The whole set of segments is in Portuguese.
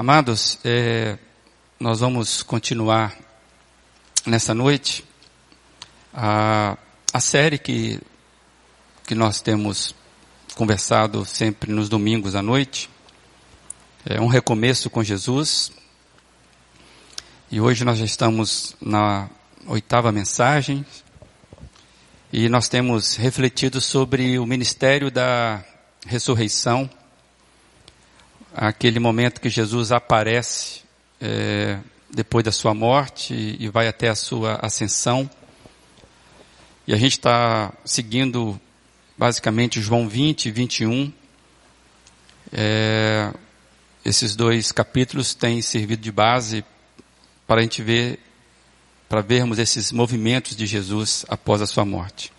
Amados, é, nós vamos continuar nessa noite a, a série que, que nós temos conversado sempre nos domingos à noite. É um recomeço com Jesus. E hoje nós já estamos na oitava mensagem. E nós temos refletido sobre o ministério da ressurreição aquele momento que Jesus aparece é, depois da sua morte e vai até a sua ascensão. E a gente está seguindo basicamente João 20 e 21. É, esses dois capítulos têm servido de base para a gente ver, para vermos esses movimentos de Jesus após a sua morte.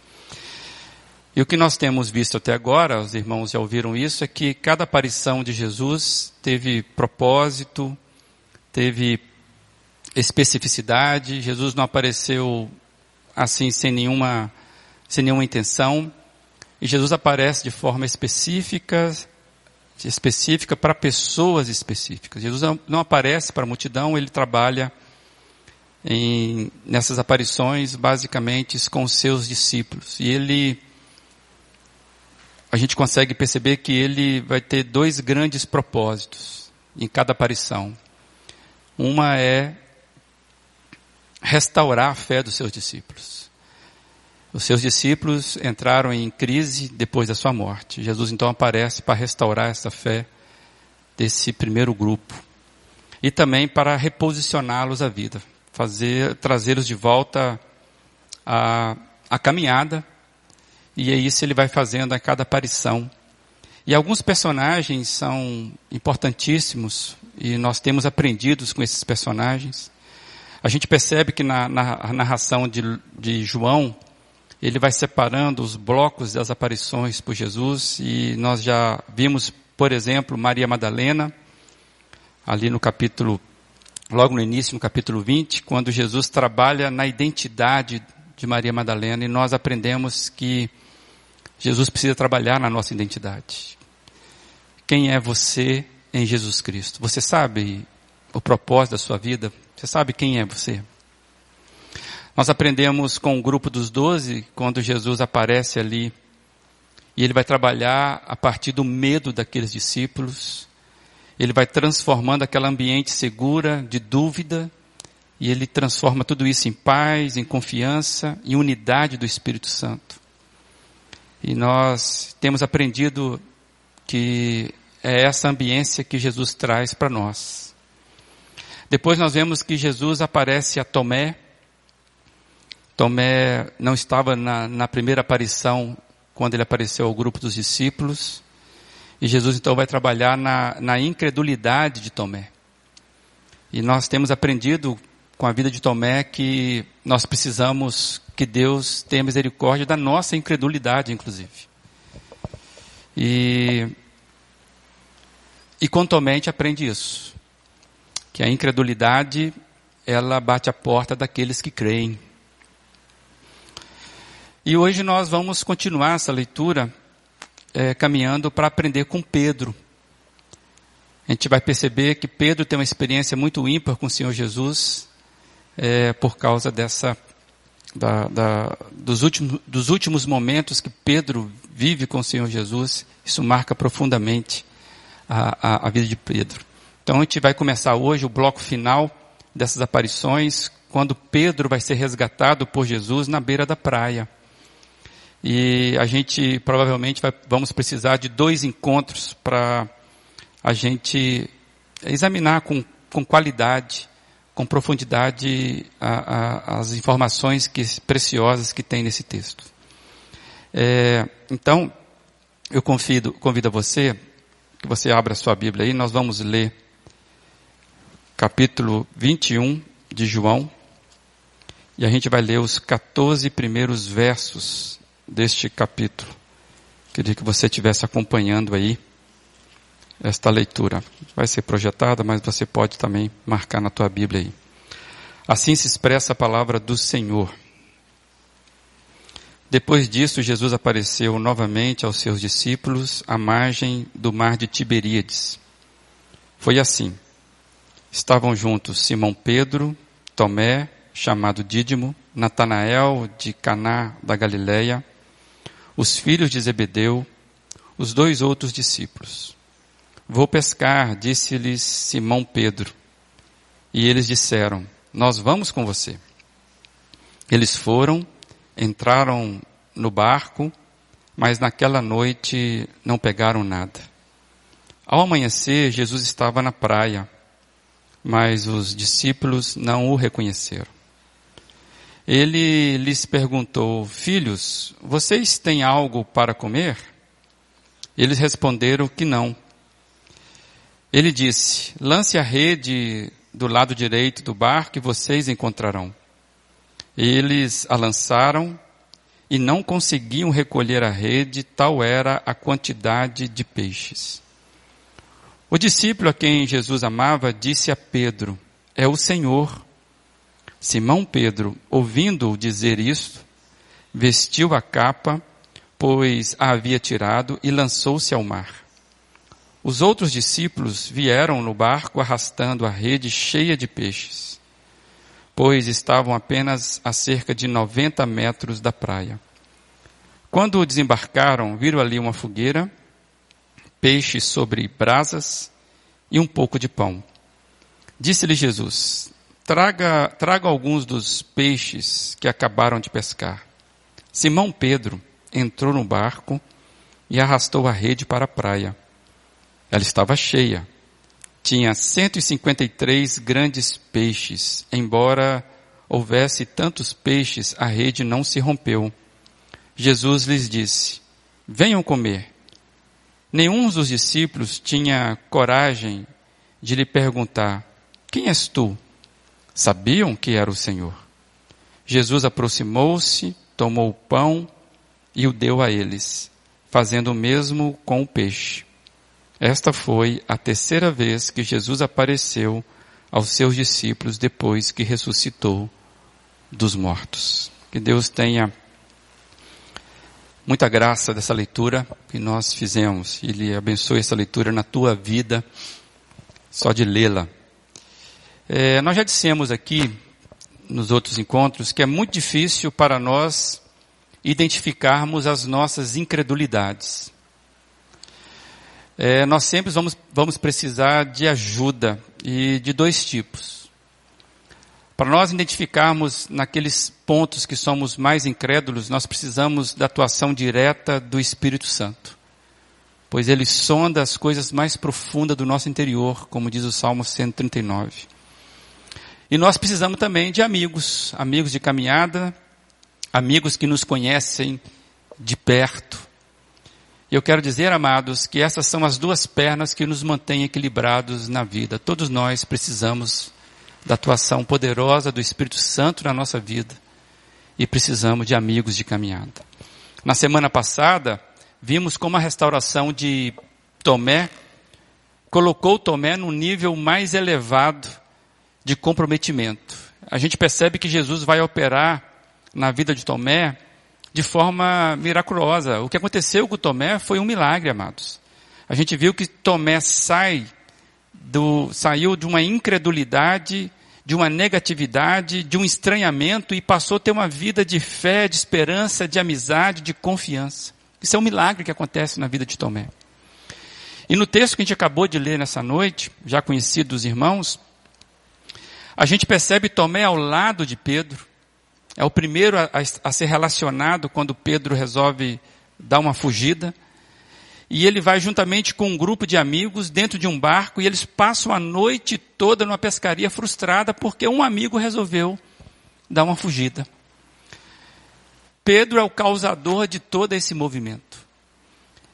E o que nós temos visto até agora, os irmãos já ouviram isso, é que cada aparição de Jesus teve propósito, teve especificidade. Jesus não apareceu assim sem nenhuma, sem nenhuma intenção. E Jesus aparece de forma específica, específica para pessoas específicas. Jesus não aparece para a multidão, ele trabalha em, nessas aparições basicamente com os seus discípulos. E ele a gente consegue perceber que ele vai ter dois grandes propósitos em cada aparição. Uma é restaurar a fé dos seus discípulos. Os seus discípulos entraram em crise depois da sua morte. Jesus então aparece para restaurar essa fé desse primeiro grupo e também para reposicioná-los à vida, fazer trazê-los de volta à, à caminhada e é isso ele vai fazendo a cada aparição. E alguns personagens são importantíssimos e nós temos aprendido com esses personagens. A gente percebe que na, na narração de, de João, ele vai separando os blocos das aparições por Jesus e nós já vimos, por exemplo, Maria Madalena, ali no capítulo, logo no início, no capítulo 20, quando Jesus trabalha na identidade de Maria Madalena e nós aprendemos que Jesus precisa trabalhar na nossa identidade. Quem é você em Jesus Cristo? Você sabe o propósito da sua vida? Você sabe quem é você? Nós aprendemos com o grupo dos doze, quando Jesus aparece ali, e ele vai trabalhar a partir do medo daqueles discípulos, ele vai transformando aquele ambiente segura, de dúvida, e ele transforma tudo isso em paz, em confiança, em unidade do Espírito Santo. E nós temos aprendido que é essa ambiência que Jesus traz para nós. Depois nós vemos que Jesus aparece a Tomé. Tomé não estava na, na primeira aparição quando ele apareceu ao grupo dos discípulos. E Jesus então vai trabalhar na, na incredulidade de Tomé. E nós temos aprendido com a vida de Tomé que nós precisamos que Deus tenha misericórdia da nossa incredulidade, inclusive. E, e com Tomé a aprende isso. Que a incredulidade, ela bate a porta daqueles que creem. E hoje nós vamos continuar essa leitura é, caminhando para aprender com Pedro. A gente vai perceber que Pedro tem uma experiência muito ímpar com o Senhor Jesus, é, por causa dessa da, da, dos, últimos, dos últimos momentos que Pedro vive com o Senhor Jesus, isso marca profundamente a, a, a, vida de Pedro. Então a gente vai começar hoje o bloco final dessas aparições, quando Pedro vai ser resgatado por Jesus na beira da praia. E a gente provavelmente vai, vamos precisar de dois encontros para a gente examinar com, com qualidade com profundidade a, a, as informações que, preciosas que tem nesse texto. É, então, eu convido, convido a você que você abra a sua Bíblia aí, nós vamos ler capítulo 21 de João, e a gente vai ler os 14 primeiros versos deste capítulo. Queria que você estivesse acompanhando aí esta leitura. Vai ser projetada, mas você pode também marcar na tua Bíblia aí. Assim se expressa a palavra do Senhor. Depois disso, Jesus apareceu novamente aos seus discípulos à margem do mar de Tiberíades. Foi assim. Estavam juntos Simão Pedro, Tomé, chamado Dídimo, Natanael de Caná da Galileia, os filhos de Zebedeu, os dois outros discípulos. Vou pescar, disse-lhes Simão Pedro. E eles disseram: Nós vamos com você. Eles foram, entraram no barco, mas naquela noite não pegaram nada. Ao amanhecer, Jesus estava na praia, mas os discípulos não o reconheceram. Ele lhes perguntou: Filhos, vocês têm algo para comer? Eles responderam que não. Ele disse: Lance a rede do lado direito do barco e vocês encontrarão. Eles a lançaram e não conseguiam recolher a rede, tal era a quantidade de peixes. O discípulo a quem Jesus amava disse a Pedro: É o Senhor. Simão Pedro, ouvindo-o dizer isto, vestiu a capa, pois a havia tirado, e lançou-se ao mar. Os outros discípulos vieram no barco arrastando a rede cheia de peixes, pois estavam apenas a cerca de 90 metros da praia. Quando desembarcaram, viram ali uma fogueira, peixes sobre brasas e um pouco de pão. Disse-lhe Jesus: traga, traga alguns dos peixes que acabaram de pescar. Simão Pedro entrou no barco e arrastou a rede para a praia ela estava cheia. Tinha 153 grandes peixes. Embora houvesse tantos peixes, a rede não se rompeu. Jesus lhes disse: Venham comer. Nenhum dos discípulos tinha coragem de lhe perguntar: Quem és tu? Sabiam que era o Senhor. Jesus aproximou-se, tomou o pão e o deu a eles, fazendo o mesmo com o peixe. Esta foi a terceira vez que Jesus apareceu aos seus discípulos depois que ressuscitou dos mortos. Que Deus tenha muita graça dessa leitura que nós fizemos. Ele abençoe essa leitura na tua vida, só de lê-la. É, nós já dissemos aqui, nos outros encontros, que é muito difícil para nós identificarmos as nossas incredulidades é, nós sempre vamos, vamos precisar de ajuda e de dois tipos. Para nós identificarmos naqueles pontos que somos mais incrédulos, nós precisamos da atuação direta do Espírito Santo. Pois ele sonda as coisas mais profundas do nosso interior, como diz o Salmo 139. E nós precisamos também de amigos, amigos de caminhada, amigos que nos conhecem de perto, e eu quero dizer, amados, que essas são as duas pernas que nos mantêm equilibrados na vida. Todos nós precisamos da atuação poderosa do Espírito Santo na nossa vida e precisamos de amigos de caminhada. Na semana passada, vimos como a restauração de Tomé colocou Tomé num nível mais elevado de comprometimento. A gente percebe que Jesus vai operar na vida de Tomé de forma miraculosa. O que aconteceu com Tomé foi um milagre, amados. A gente viu que Tomé sai do, saiu de uma incredulidade, de uma negatividade, de um estranhamento e passou a ter uma vida de fé, de esperança, de amizade, de confiança. Isso é um milagre que acontece na vida de Tomé. E no texto que a gente acabou de ler nessa noite, já conhecido dos irmãos, a gente percebe Tomé ao lado de Pedro, é o primeiro a, a, a ser relacionado quando Pedro resolve dar uma fugida. E ele vai juntamente com um grupo de amigos dentro de um barco e eles passam a noite toda numa pescaria frustrada porque um amigo resolveu dar uma fugida. Pedro é o causador de todo esse movimento.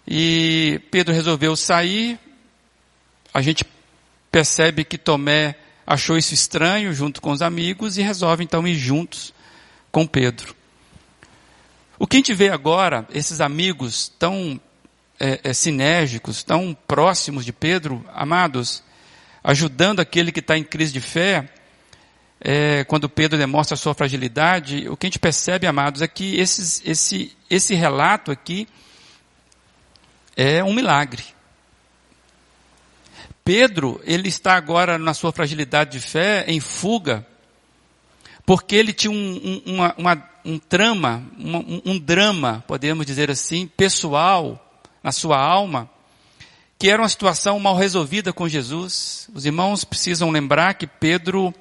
E Pedro resolveu sair. A gente percebe que Tomé achou isso estranho junto com os amigos e resolve então ir juntos com Pedro. O que a gente vê agora, esses amigos tão é, é, sinérgicos, tão próximos de Pedro, amados, ajudando aquele que está em crise de fé, é, quando Pedro demonstra a sua fragilidade, o que a gente percebe, amados, é que esses, esse, esse relato aqui é um milagre. Pedro, ele está agora na sua fragilidade de fé em fuga, porque ele tinha um, um, uma, uma, um trama, um, um drama, podemos dizer assim, pessoal, na sua alma, que era uma situação mal resolvida com Jesus. Os irmãos precisam lembrar que Pedro,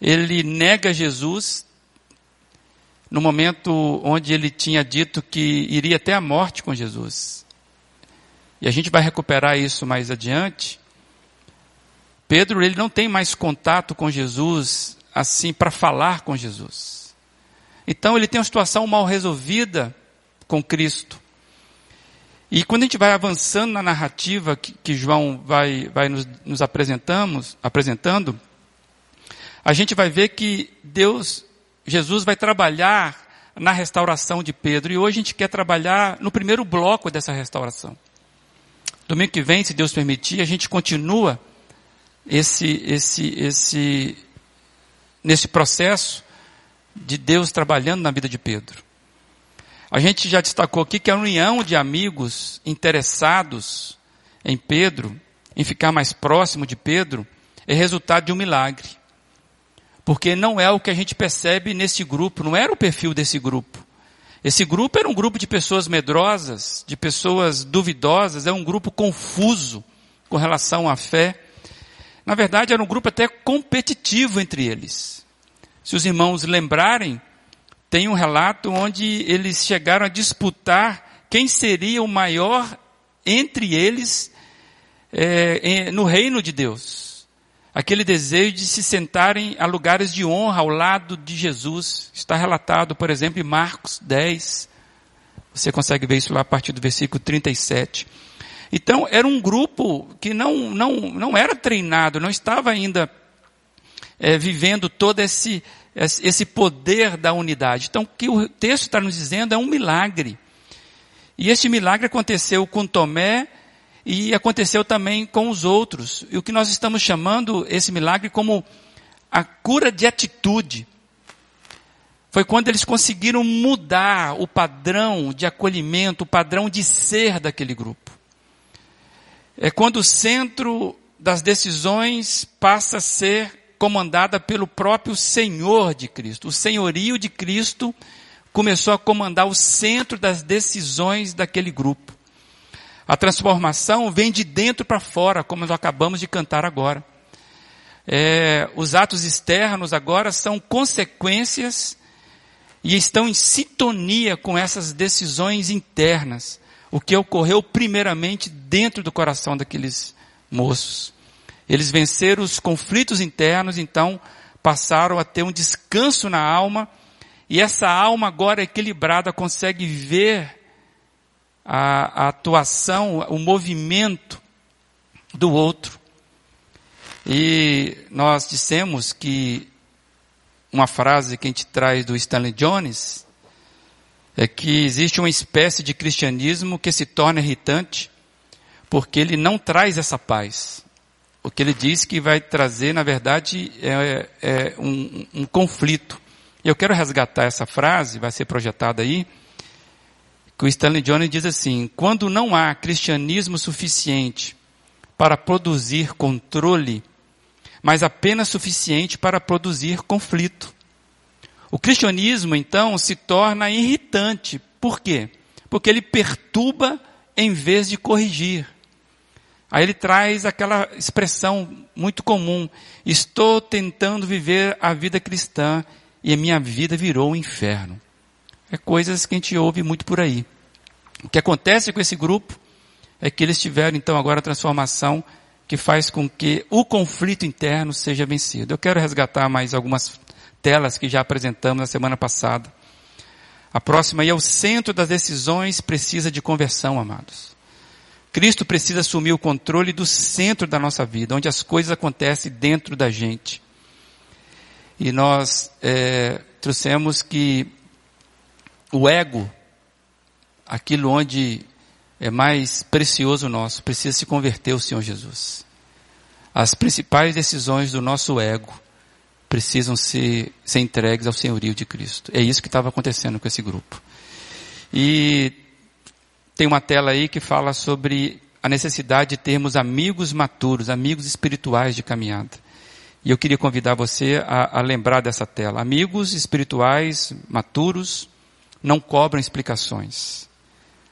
ele nega Jesus no momento onde ele tinha dito que iria até a morte com Jesus. E a gente vai recuperar isso mais adiante. Pedro, ele não tem mais contato com Jesus assim para falar com Jesus. Então ele tem uma situação mal resolvida com Cristo. E quando a gente vai avançando na narrativa que, que João vai, vai nos, nos apresentamos, apresentando, a gente vai ver que Deus, Jesus vai trabalhar na restauração de Pedro. E hoje a gente quer trabalhar no primeiro bloco dessa restauração. Domingo que vem, se Deus permitir, a gente continua esse, esse, esse, nesse processo de Deus trabalhando na vida de Pedro. A gente já destacou aqui que a união de amigos interessados em Pedro, em ficar mais próximo de Pedro, é resultado de um milagre. Porque não é o que a gente percebe nesse grupo, não era o perfil desse grupo. Esse grupo era um grupo de pessoas medrosas, de pessoas duvidosas, é um grupo confuso com relação à fé. Na verdade, era um grupo até competitivo entre eles. Se os irmãos lembrarem, tem um relato onde eles chegaram a disputar quem seria o maior entre eles é, no reino de Deus. Aquele desejo de se sentarem a lugares de honra ao lado de Jesus. Está relatado, por exemplo, em Marcos 10. Você consegue ver isso lá a partir do versículo 37. Então, era um grupo que não, não, não era treinado, não estava ainda é, vivendo todo esse, esse poder da unidade. Então, o que o texto está nos dizendo é um milagre. E este milagre aconteceu com Tomé e aconteceu também com os outros. E o que nós estamos chamando esse milagre como a cura de atitude. Foi quando eles conseguiram mudar o padrão de acolhimento, o padrão de ser daquele grupo. É quando o centro das decisões passa a ser comandada pelo próprio Senhor de Cristo. O senhorio de Cristo começou a comandar o centro das decisões daquele grupo. A transformação vem de dentro para fora, como nós acabamos de cantar agora. É, os atos externos agora são consequências e estão em sintonia com essas decisões internas, o que ocorreu primeiramente dentro do coração daqueles moços. Eles venceram os conflitos internos, então passaram a ter um descanso na alma, e essa alma agora equilibrada consegue ver a, a atuação, o movimento do outro. E nós dissemos que uma frase que a gente traz do Stanley Jones é que existe uma espécie de cristianismo que se torna irritante porque ele não traz essa paz o que ele diz que vai trazer, na verdade, é, é um, um, conflito. Eu quero resgatar essa frase, vai ser projetada aí, que o Stanley Jones diz assim, quando não há cristianismo suficiente para produzir controle, mas apenas suficiente para produzir conflito. O cristianismo, então, se torna irritante. Por quê? Porque ele perturba em vez de corrigir. Aí ele traz aquela expressão muito comum: estou tentando viver a vida cristã e a minha vida virou um inferno. É coisas que a gente ouve muito por aí. O que acontece com esse grupo é que eles tiveram então agora a transformação que faz com que o conflito interno seja vencido. Eu quero resgatar mais algumas telas que já apresentamos na semana passada. A próxima aí é o centro das decisões precisa de conversão, amados. Cristo precisa assumir o controle do centro da nossa vida, onde as coisas acontecem dentro da gente. E nós é, trouxemos que o ego, aquilo onde é mais precioso nosso, precisa se converter ao Senhor Jesus. As principais decisões do nosso ego precisam ser, ser entregues ao senhorio de Cristo. É isso que estava acontecendo com esse grupo. E tem uma tela aí que fala sobre a necessidade de termos amigos maturos, amigos espirituais de caminhada. E eu queria convidar você a, a lembrar dessa tela. Amigos espirituais maturos não cobram explicações.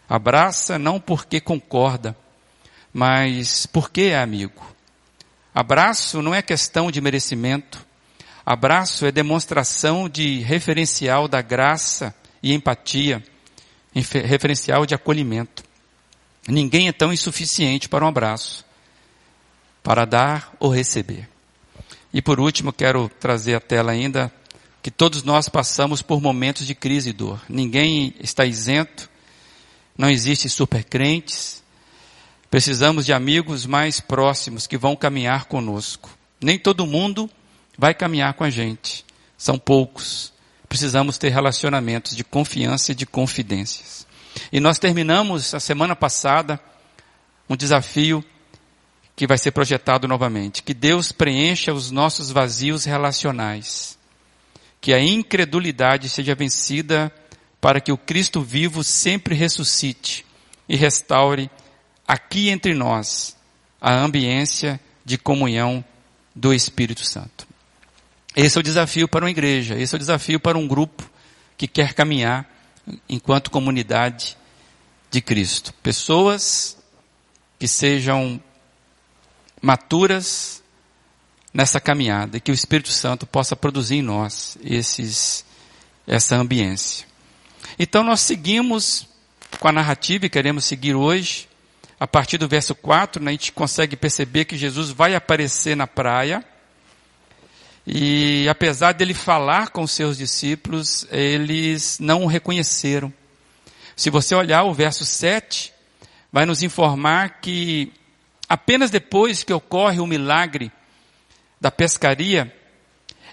Abraça não porque concorda, mas porque é amigo. Abraço não é questão de merecimento. Abraço é demonstração de referencial da graça e empatia, referencial de acolhimento. Ninguém é tão insuficiente para um abraço, para dar ou receber. E por último, quero trazer à tela ainda que todos nós passamos por momentos de crise e dor. Ninguém está isento, não existe supercrentes. Precisamos de amigos mais próximos que vão caminhar conosco. Nem todo mundo vai caminhar com a gente. São poucos. Precisamos ter relacionamentos de confiança e de confidências. E nós terminamos a semana passada um desafio que vai ser projetado novamente. Que Deus preencha os nossos vazios relacionais. Que a incredulidade seja vencida para que o Cristo vivo sempre ressuscite e restaure aqui entre nós a ambiência de comunhão do Espírito Santo. Esse é o desafio para uma igreja, esse é o desafio para um grupo que quer caminhar enquanto comunidade de Cristo. Pessoas que sejam maturas nessa caminhada e que o Espírito Santo possa produzir em nós esses, essa ambiência. Então nós seguimos com a narrativa e queremos seguir hoje. A partir do verso 4, né, a gente consegue perceber que Jesus vai aparecer na praia e apesar dele falar com seus discípulos, eles não o reconheceram. Se você olhar o verso 7, vai nos informar que apenas depois que ocorre o milagre da pescaria,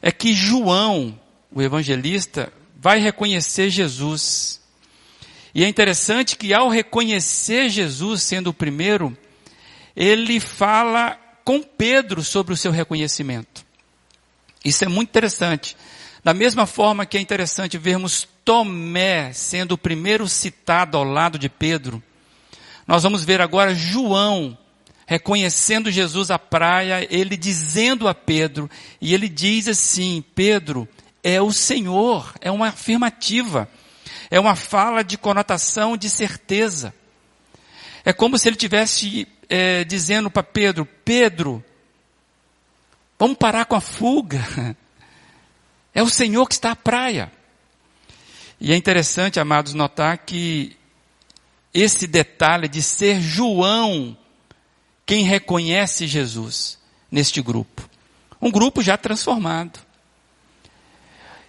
é que João, o evangelista, vai reconhecer Jesus. E é interessante que ao reconhecer Jesus sendo o primeiro, ele fala com Pedro sobre o seu reconhecimento. Isso é muito interessante. Da mesma forma que é interessante vermos Tomé sendo o primeiro citado ao lado de Pedro, nós vamos ver agora João reconhecendo Jesus à praia, ele dizendo a Pedro, e ele diz assim: Pedro, é o Senhor, é uma afirmativa, é uma fala de conotação de certeza. É como se ele tivesse é, dizendo para Pedro: Pedro, Vamos parar com a fuga. É o Senhor que está à praia. E é interessante, amados, notar que esse detalhe de ser João quem reconhece Jesus neste grupo. Um grupo já transformado.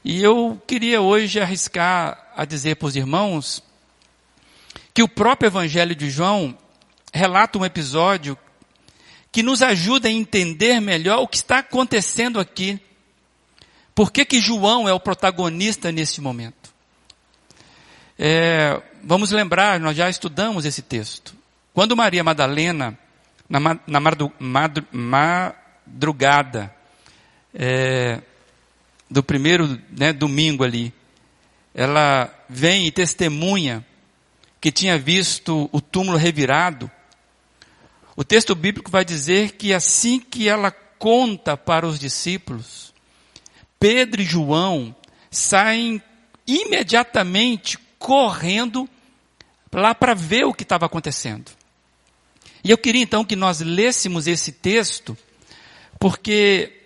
E eu queria hoje arriscar a dizer para os irmãos que o próprio Evangelho de João relata um episódio que nos ajuda a entender melhor o que está acontecendo aqui. Por que, que João é o protagonista nesse momento? É, vamos lembrar, nós já estudamos esse texto. Quando Maria Madalena, na, na madru, madru, madrugada é, do primeiro né, domingo ali, ela vem e testemunha que tinha visto o túmulo revirado, o texto bíblico vai dizer que assim que ela conta para os discípulos, Pedro e João saem imediatamente correndo lá para ver o que estava acontecendo. E eu queria então que nós lêssemos esse texto, porque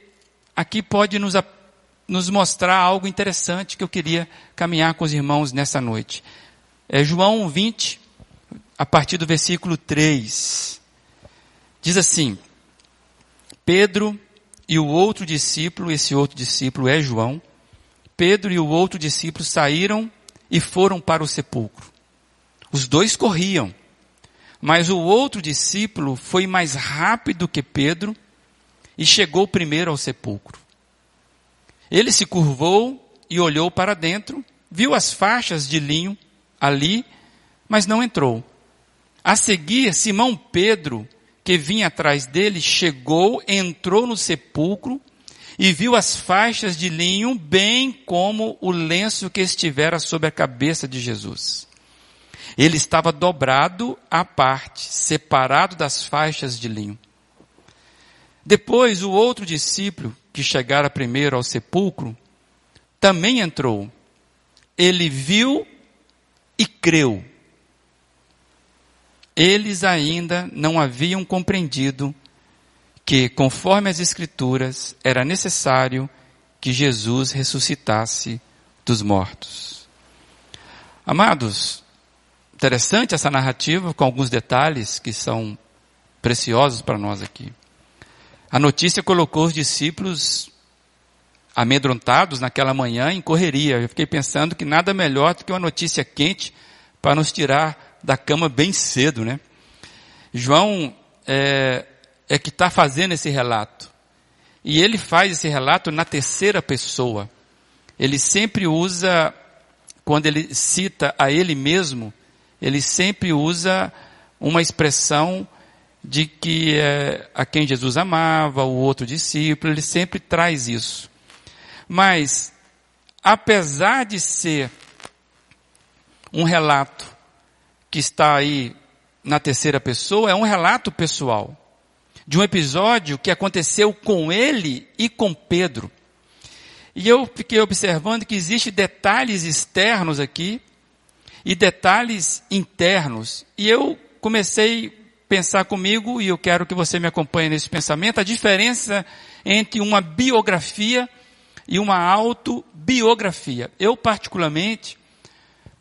aqui pode nos, nos mostrar algo interessante que eu queria caminhar com os irmãos nessa noite. É João 20, a partir do versículo 3. Diz assim: Pedro e o outro discípulo, esse outro discípulo é João, Pedro e o outro discípulo saíram e foram para o sepulcro. Os dois corriam, mas o outro discípulo foi mais rápido que Pedro e chegou primeiro ao sepulcro. Ele se curvou e olhou para dentro, viu as faixas de linho ali, mas não entrou. A seguir, Simão Pedro que vinha atrás dele chegou, entrou no sepulcro e viu as faixas de linho, bem como o lenço que estivera sobre a cabeça de Jesus. Ele estava dobrado à parte, separado das faixas de linho. Depois, o outro discípulo, que chegara primeiro ao sepulcro, também entrou. Ele viu e creu. Eles ainda não haviam compreendido que, conforme as Escrituras, era necessário que Jesus ressuscitasse dos mortos. Amados, interessante essa narrativa com alguns detalhes que são preciosos para nós aqui. A notícia colocou os discípulos amedrontados naquela manhã em correria. Eu fiquei pensando que nada melhor do que uma notícia quente para nos tirar da cama bem cedo, né? João é, é que está fazendo esse relato. E ele faz esse relato na terceira pessoa. Ele sempre usa, quando ele cita a ele mesmo, ele sempre usa uma expressão de que é, a quem Jesus amava, o outro discípulo, ele sempre traz isso. Mas, apesar de ser um relato que está aí na terceira pessoa, é um relato pessoal de um episódio que aconteceu com ele e com Pedro. E eu fiquei observando que existem detalhes externos aqui e detalhes internos. E eu comecei pensar comigo, e eu quero que você me acompanhe nesse pensamento, a diferença entre uma biografia e uma autobiografia. Eu, particularmente,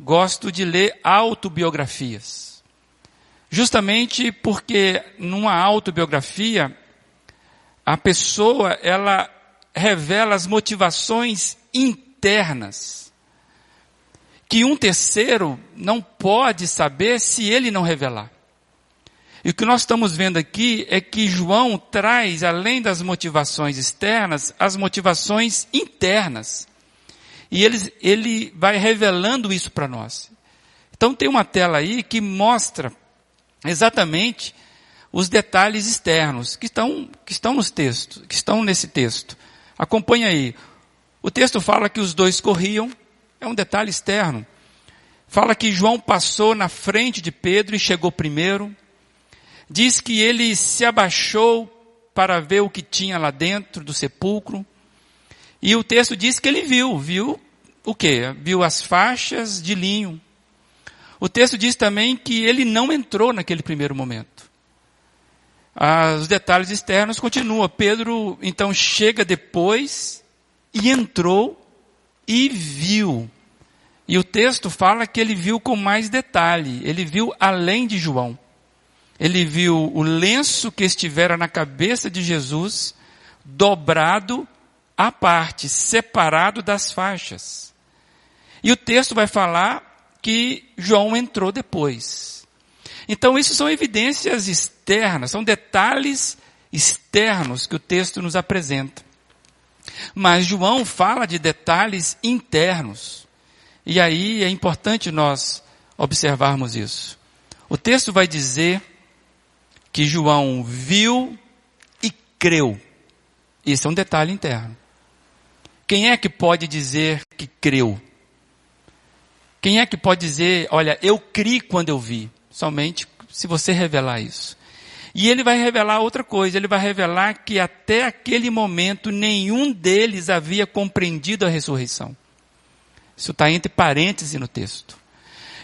gosto de ler autobiografias. Justamente porque numa autobiografia, a pessoa, ela revela as motivações internas, que um terceiro não pode saber se ele não revelar. E o que nós estamos vendo aqui é que João traz, além das motivações externas, as motivações internas. E ele, vai revelando isso para nós. Então tem uma tela aí que mostra exatamente os detalhes externos que estão, que estão nos textos, que estão nesse texto. Acompanha aí. O texto fala que os dois corriam, é um detalhe externo. Fala que João passou na frente de Pedro e chegou primeiro diz que ele se abaixou para ver o que tinha lá dentro do sepulcro. E o texto diz que ele viu, viu o quê? Viu as faixas de linho. O texto diz também que ele não entrou naquele primeiro momento. Ah, os detalhes externos continuam. Pedro então chega depois e entrou e viu. E o texto fala que ele viu com mais detalhe. Ele viu além de João ele viu o lenço que estivera na cabeça de Jesus dobrado à parte, separado das faixas. E o texto vai falar que João entrou depois. Então, isso são evidências externas, são detalhes externos que o texto nos apresenta. Mas João fala de detalhes internos. E aí é importante nós observarmos isso. O texto vai dizer que João viu e creu. Isso é um detalhe interno. Quem é que pode dizer que creu? Quem é que pode dizer, olha, eu criei quando eu vi? Somente se você revelar isso. E ele vai revelar outra coisa, ele vai revelar que até aquele momento nenhum deles havia compreendido a ressurreição. Isso está entre parênteses no texto.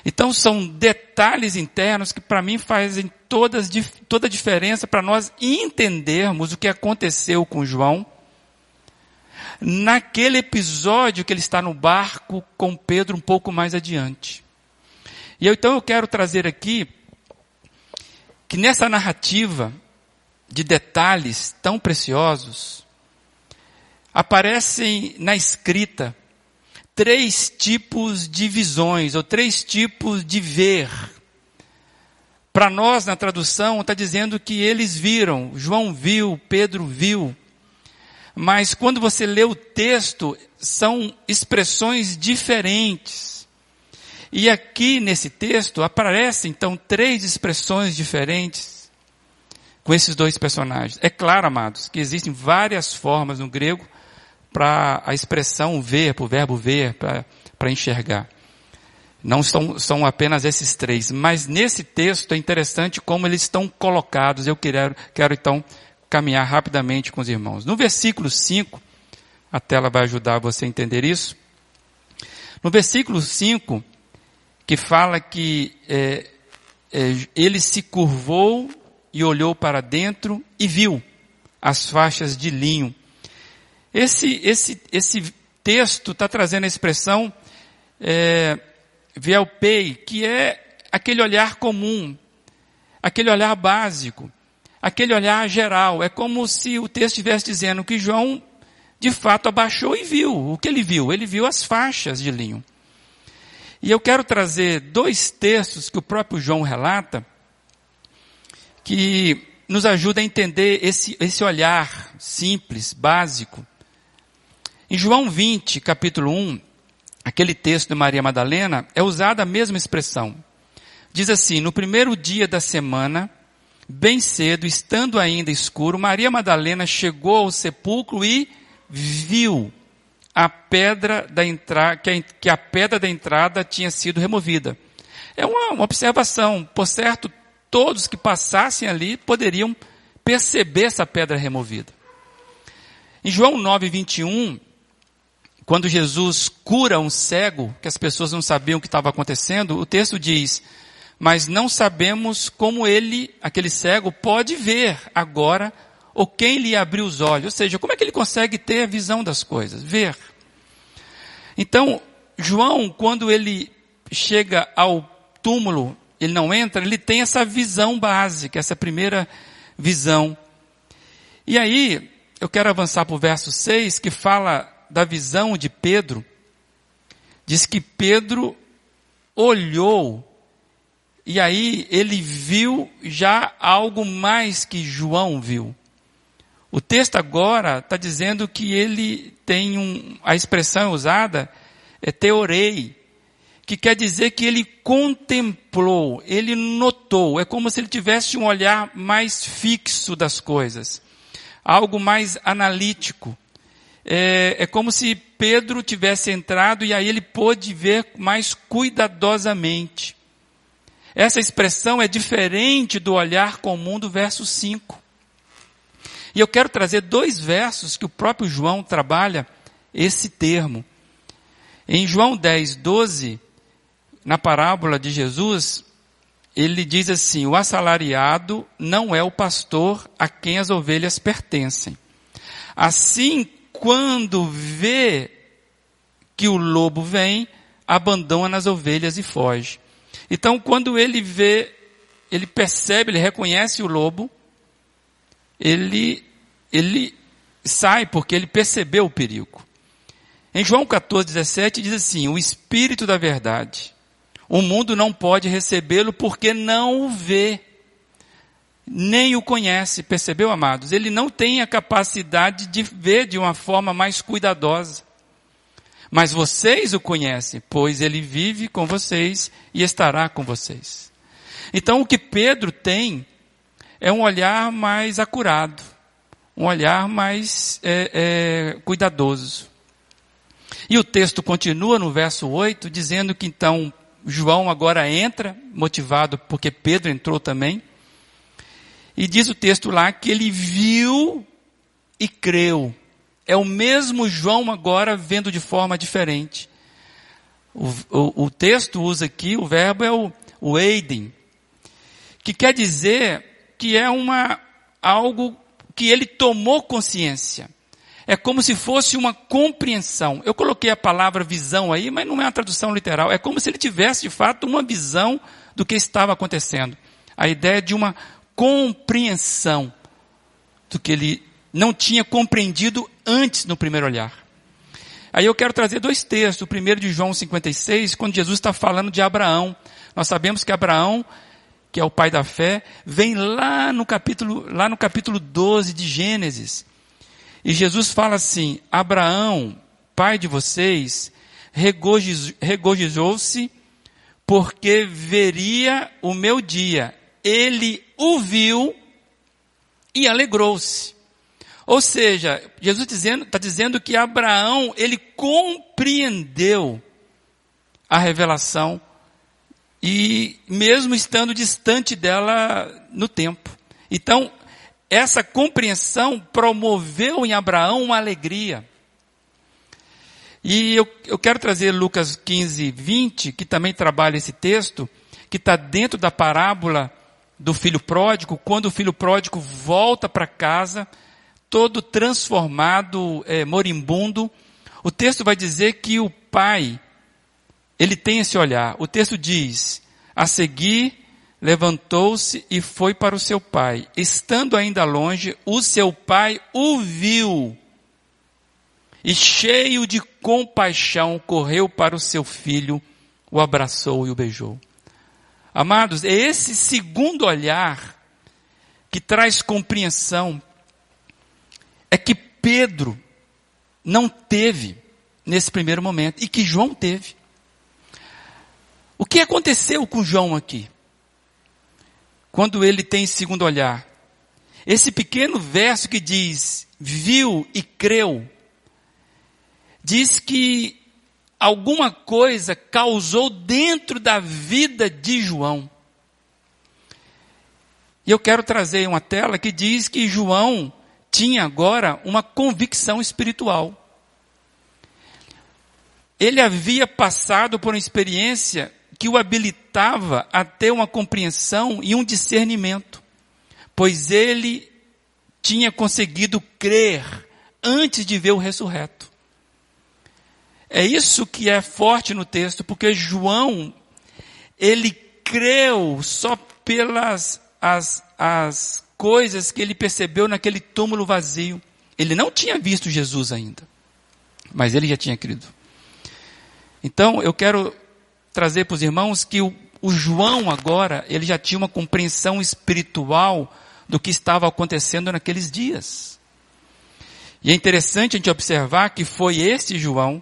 Então são detalhes internos que para mim fazem todas, toda a diferença para nós entendermos o que aconteceu com João naquele episódio que ele está no barco com Pedro um pouco mais adiante. E eu, então eu quero trazer aqui que nessa narrativa de detalhes tão preciosos aparecem na escrita três tipos de visões, ou três tipos de ver. Para nós, na tradução, está dizendo que eles viram, João viu, Pedro viu. Mas quando você lê o texto, são expressões diferentes. E aqui nesse texto aparecem então três expressões diferentes com esses dois personagens. É claro, amados, que existem várias formas no grego para a expressão ver, para o verbo ver, para enxergar. Não são, são apenas esses três, mas nesse texto é interessante como eles estão colocados. Eu quero, quero então caminhar rapidamente com os irmãos. No versículo 5, a tela vai ajudar você a entender isso. No versículo 5, que fala que é, é, ele se curvou e olhou para dentro e viu as faixas de linho. Esse, esse, esse texto está trazendo a expressão é, Vielpei, que é aquele olhar comum, aquele olhar básico, aquele olhar geral. É como se o texto estivesse dizendo que João, de fato, abaixou e viu. O que ele viu? Ele viu as faixas de linho. E eu quero trazer dois textos que o próprio João relata, que nos ajuda a entender esse, esse olhar simples, básico. Em João 20, capítulo 1, aquele texto de Maria Madalena, é usada a mesma expressão. Diz assim, no primeiro dia da semana, bem cedo, estando ainda escuro, Maria Madalena chegou ao sepulcro e viu a pedra da entrada, que a, pedra da entrada tinha sido removida. É uma, uma observação. Por certo, todos que passassem ali poderiam perceber essa pedra removida. Em João 9, 21, quando Jesus cura um cego, que as pessoas não sabiam o que estava acontecendo, o texto diz, mas não sabemos como ele, aquele cego, pode ver agora, ou quem lhe abriu os olhos. Ou seja, como é que ele consegue ter a visão das coisas, ver. Então, João, quando ele chega ao túmulo ele não entra, ele tem essa visão básica, essa primeira visão. E aí, eu quero avançar para o verso 6, que fala da visão de Pedro. Diz que Pedro olhou, e aí ele viu já algo mais que João viu. O texto agora está dizendo que ele tem um, a expressão usada é teorei, que quer dizer que ele contemplou, ele notou, é como se ele tivesse um olhar mais fixo das coisas, algo mais analítico. É, é como se Pedro tivesse entrado e aí ele pôde ver mais cuidadosamente. Essa expressão é diferente do olhar comum do verso 5. E eu quero trazer dois versos que o próprio João trabalha esse termo. Em João 10, 12, na parábola de Jesus, ele diz assim: o assalariado não é o pastor a quem as ovelhas pertencem. Assim, quando vê que o lobo vem, abandona as ovelhas e foge. Então, quando ele vê, ele percebe, ele reconhece o lobo, ele, ele sai porque ele percebeu o perigo. Em João 14, 17 diz assim, o Espírito da Verdade, o mundo não pode recebê-lo porque não o vê, nem o conhece. Percebeu, amados? Ele não tem a capacidade de ver de uma forma mais cuidadosa. Mas vocês o conhecem, pois ele vive com vocês e estará com vocês. Então o que Pedro tem é um olhar mais acurado, um olhar mais é, é, cuidadoso. E o texto continua no verso 8, dizendo que então João agora entra, motivado porque Pedro entrou também. E diz o texto lá que ele viu e creu. É o mesmo João agora vendo de forma diferente. O, o, o texto usa aqui, o verbo é o, o Eiden, que quer dizer que é uma, algo que ele tomou consciência é como se fosse uma compreensão. Eu coloquei a palavra visão aí, mas não é uma tradução literal. É como se ele tivesse, de fato, uma visão do que estava acontecendo. A ideia de uma compreensão do que ele não tinha compreendido antes no primeiro olhar. Aí eu quero trazer dois textos. O primeiro de João 56, quando Jesus está falando de Abraão. Nós sabemos que Abraão, que é o pai da fé, vem lá no capítulo, lá no capítulo 12 de Gênesis. E Jesus fala assim: Abraão, pai de vocês, regozijou-se porque veria o meu dia. Ele o viu e alegrou-se. Ou seja, Jesus está dizendo, tá dizendo que Abraão, ele compreendeu a revelação e mesmo estando distante dela no tempo. Então, essa compreensão promoveu em Abraão uma alegria. E eu, eu quero trazer Lucas 15, 20, que também trabalha esse texto, que está dentro da parábola do filho pródigo, quando o filho pródigo volta para casa, todo transformado, é, moribundo, o texto vai dizer que o pai, ele tem esse olhar. O texto diz, a seguir, levantou-se e foi para o seu pai. Estando ainda longe, o seu pai o viu. E cheio de compaixão, correu para o seu filho, o abraçou e o beijou. Amados, é esse segundo olhar que traz compreensão, é que Pedro não teve nesse primeiro momento e que João teve. O que aconteceu com João aqui? Quando ele tem segundo olhar. Esse pequeno verso que diz, viu e creu, diz que alguma coisa causou dentro da vida de João. E eu quero trazer uma tela que diz que João tinha agora uma convicção espiritual. Ele havia passado por uma experiência que o habilitava a ter uma compreensão e um discernimento, pois ele tinha conseguido crer antes de ver o ressurreto. É isso que é forte no texto, porque João, ele creu só pelas as, as coisas que ele percebeu naquele túmulo vazio. Ele não tinha visto Jesus ainda, mas ele já tinha crido. Então, eu quero trazer para os irmãos que o, o João agora, ele já tinha uma compreensão espiritual do que estava acontecendo naqueles dias. E é interessante a gente observar que foi este João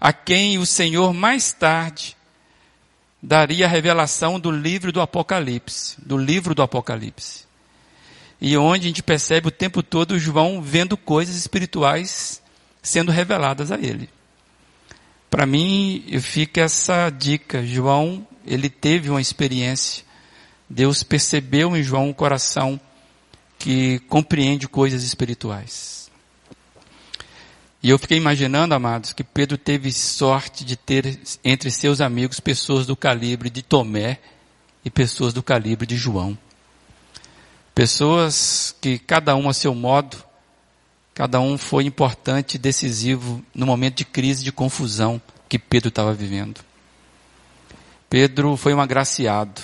a quem o Senhor mais tarde daria a revelação do livro do Apocalipse, do livro do Apocalipse. E onde a gente percebe o tempo todo João vendo coisas espirituais sendo reveladas a ele. Para mim, fica essa dica. João, ele teve uma experiência. Deus percebeu em João um coração que compreende coisas espirituais. E eu fiquei imaginando, amados, que Pedro teve sorte de ter entre seus amigos pessoas do calibre de Tomé e pessoas do calibre de João. Pessoas que cada um a seu modo, cada um foi importante e decisivo no momento de crise, de confusão que Pedro estava vivendo. Pedro foi um agraciado.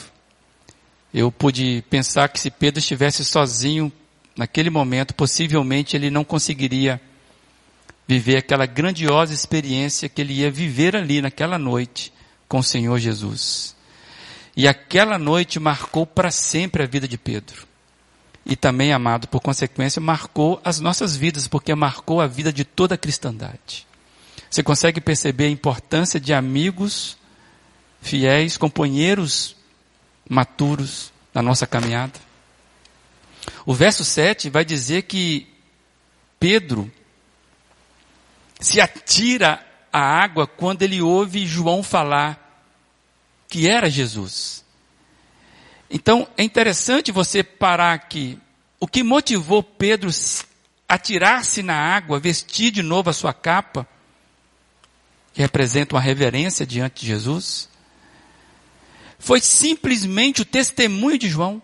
Eu pude pensar que se Pedro estivesse sozinho naquele momento, possivelmente ele não conseguiria viver aquela grandiosa experiência que ele ia viver ali naquela noite com o Senhor Jesus. E aquela noite marcou para sempre a vida de Pedro. E também, amado, por consequência, marcou as nossas vidas, porque marcou a vida de toda a cristandade. Você consegue perceber a importância de amigos fiéis, companheiros maturos na nossa caminhada? O verso 7 vai dizer que Pedro se atira à água quando ele ouve João falar que era Jesus. Então é interessante você parar aqui. O que motivou Pedro a tirar-se na água, vestir de novo a sua capa, que representa uma reverência diante de Jesus, foi simplesmente o testemunho de João.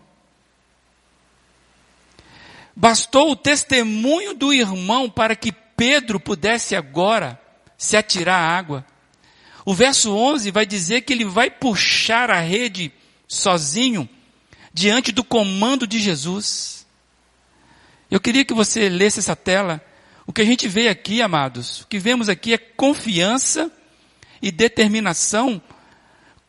Bastou o testemunho do irmão para que Pedro pudesse agora se atirar à água. O verso 11 vai dizer que ele vai puxar a rede sozinho diante do comando de Jesus. Eu queria que você lesse essa tela. O que a gente vê aqui, amados, o que vemos aqui é confiança e determinação.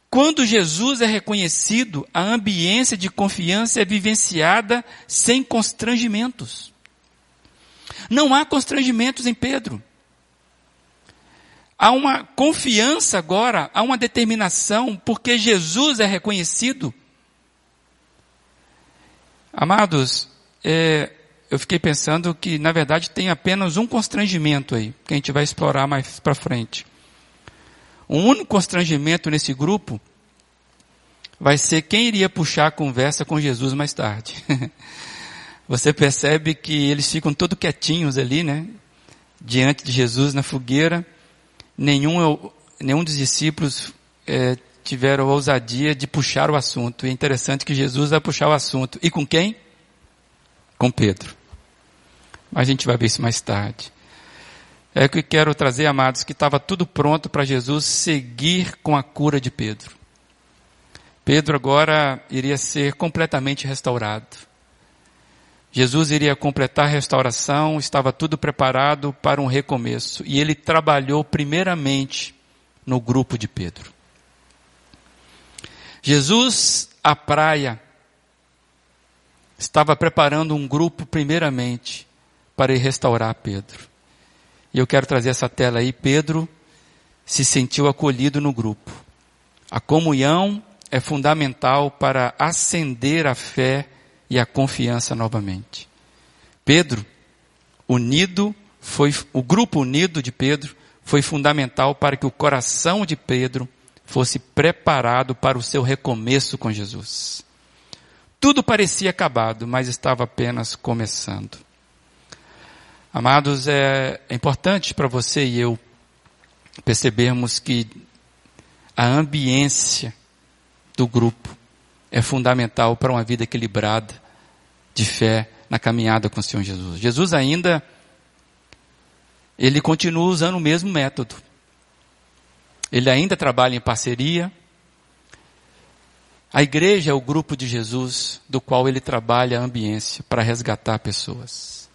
Quando Jesus é reconhecido, a ambiência de confiança é vivenciada sem constrangimentos. Não há constrangimentos em Pedro. Há uma confiança agora, há uma determinação, porque Jesus é reconhecido. Amados, é, eu fiquei pensando que, na verdade, tem apenas um constrangimento aí, que a gente vai explorar mais para frente. O único constrangimento nesse grupo vai ser quem iria puxar a conversa com Jesus mais tarde. Você percebe que eles ficam todos quietinhos ali, né? Diante de Jesus na fogueira. Nenhum, nenhum dos discípulos é, tiveram a ousadia de puxar o assunto. E é interessante que Jesus vai puxar o assunto. E com quem? Com Pedro. Mas a gente vai ver isso mais tarde. É que quero trazer, amados, que estava tudo pronto para Jesus seguir com a cura de Pedro. Pedro agora iria ser completamente restaurado. Jesus iria completar a restauração, estava tudo preparado para um recomeço. E ele trabalhou primeiramente no grupo de Pedro. Jesus, à praia, estava preparando um grupo primeiramente para ir restaurar Pedro. E eu quero trazer essa tela aí. Pedro se sentiu acolhido no grupo. A comunhão é fundamental para acender a fé e a confiança novamente. Pedro, unido, foi, o grupo unido de Pedro foi fundamental para que o coração de Pedro fosse preparado para o seu recomeço com Jesus. Tudo parecia acabado, mas estava apenas começando. Amados, é, é importante para você e eu percebermos que a ambiência do grupo é fundamental para uma vida equilibrada de fé na caminhada com o Senhor Jesus. Jesus ainda ele continua usando o mesmo método. Ele ainda trabalha em parceria. A igreja é o grupo de Jesus do qual ele trabalha a ambiência para resgatar pessoas.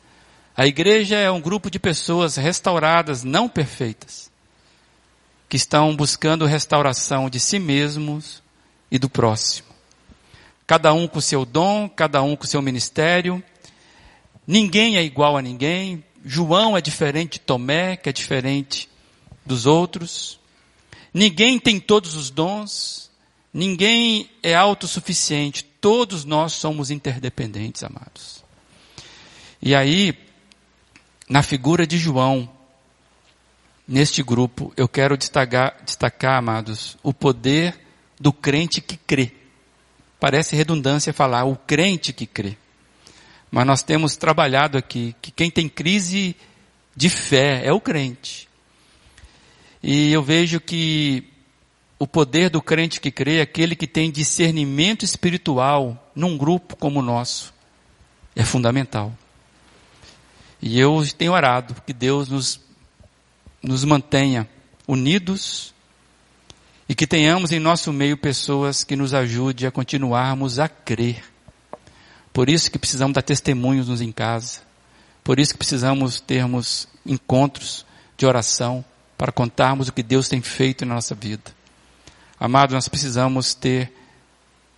A igreja é um grupo de pessoas restauradas, não perfeitas, que estão buscando restauração de si mesmos e do próximo. Cada um com seu dom, cada um com seu ministério. Ninguém é igual a ninguém. João é diferente de Tomé, que é diferente dos outros. Ninguém tem todos os dons. Ninguém é autossuficiente. Todos nós somos interdependentes, amados. E aí, na figura de João, neste grupo, eu quero destacar, destacar, amados, o poder do crente que crê. Parece redundância falar o crente que crê. Mas nós temos trabalhado aqui que quem tem crise de fé é o crente. E eu vejo que o poder do crente que crê, aquele que tem discernimento espiritual num grupo como o nosso, é fundamental. E eu tenho orado que Deus nos, nos mantenha unidos e que tenhamos em nosso meio pessoas que nos ajude a continuarmos a crer. Por isso que precisamos dar testemunhos nos em casa. Por isso que precisamos termos encontros de oração para contarmos o que Deus tem feito na nossa vida. Amados, nós precisamos ter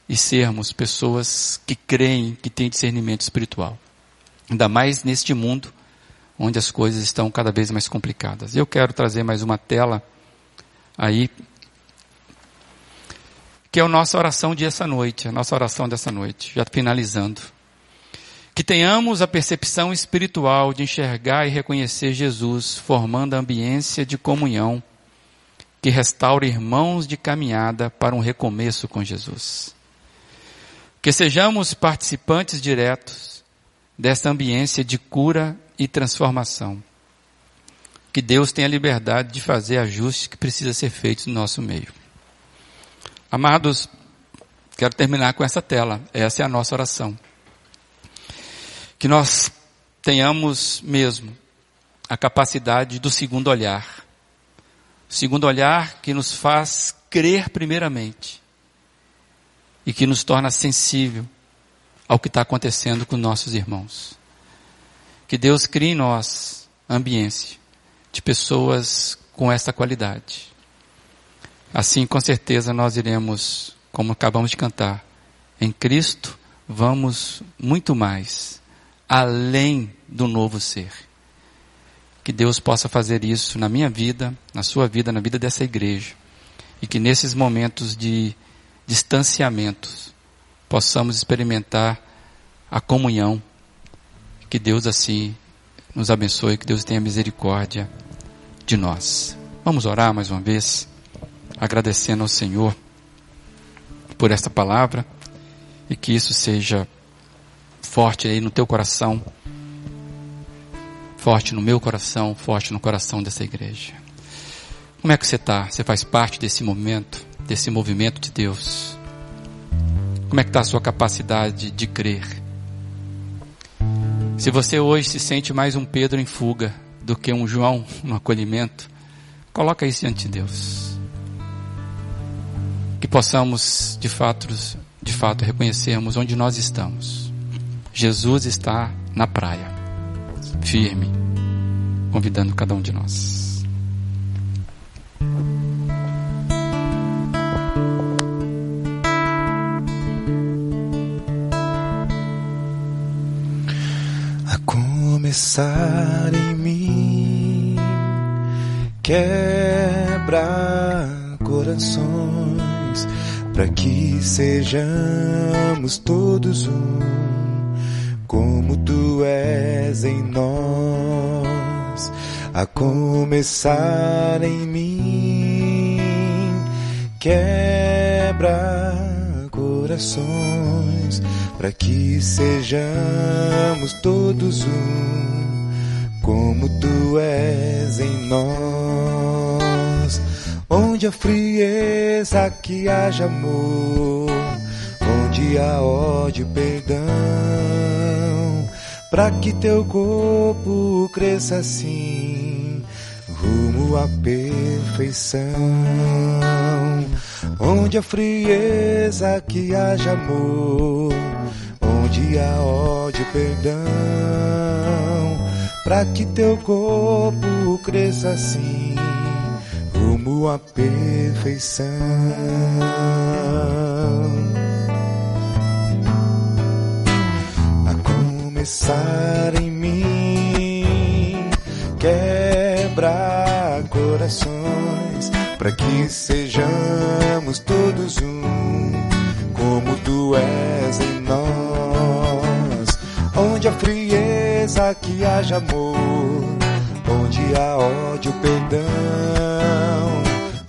e sermos pessoas que creem, que têm discernimento espiritual. Ainda mais neste mundo onde as coisas estão cada vez mais complicadas. Eu quero trazer mais uma tela aí que é a nossa oração de essa noite, a nossa oração dessa noite, já finalizando. Que tenhamos a percepção espiritual de enxergar e reconhecer Jesus, formando a ambiência de comunhão que restaura irmãos de caminhada para um recomeço com Jesus. Que sejamos participantes diretos desta ambiência de cura e transformação. Que Deus tenha liberdade de fazer ajustes que precisam ser feitos no nosso meio. Amados, quero terminar com essa tela. Essa é a nossa oração. Que nós tenhamos mesmo a capacidade do segundo olhar. O segundo olhar que nos faz crer primeiramente e que nos torna sensível ao que está acontecendo com nossos irmãos. Que Deus crie em nós ambiência de pessoas com essa qualidade. Assim, com certeza, nós iremos, como acabamos de cantar, em Cristo vamos muito mais, além do novo ser. Que Deus possa fazer isso na minha vida, na sua vida, na vida dessa igreja. E que nesses momentos de distanciamentos possamos experimentar a comunhão. Que Deus assim nos abençoe, que Deus tenha misericórdia de nós. Vamos orar mais uma vez agradecendo ao Senhor por esta palavra e que isso seja forte aí no teu coração, forte no meu coração, forte no coração dessa igreja. Como é que você está? Você faz parte desse momento, desse movimento de Deus? Como é que está a sua capacidade de crer? Se você hoje se sente mais um Pedro em fuga do que um João no acolhimento, coloca isso diante de Deus. Que possamos, de fato, de fato reconhecermos onde nós estamos. Jesus está na praia, firme, convidando cada um de nós. A começar em mim, quebra corações para que sejamos todos um, como tu és em nós, a começar em mim, quebra corações para que sejamos todos um, como tu és em nós. Onde a frieza que haja amor, onde há ódio e perdão, para que teu corpo cresça assim, rumo à perfeição. Onde a frieza que haja amor, onde há ódio e perdão, para que teu corpo cresça assim rumo à perfeição. A começar em mim, quebra corações, para que sejamos todos um, como tu és em nós. Onde a frieza que haja amor, há ódio, perdão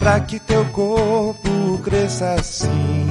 para que teu corpo cresça assim,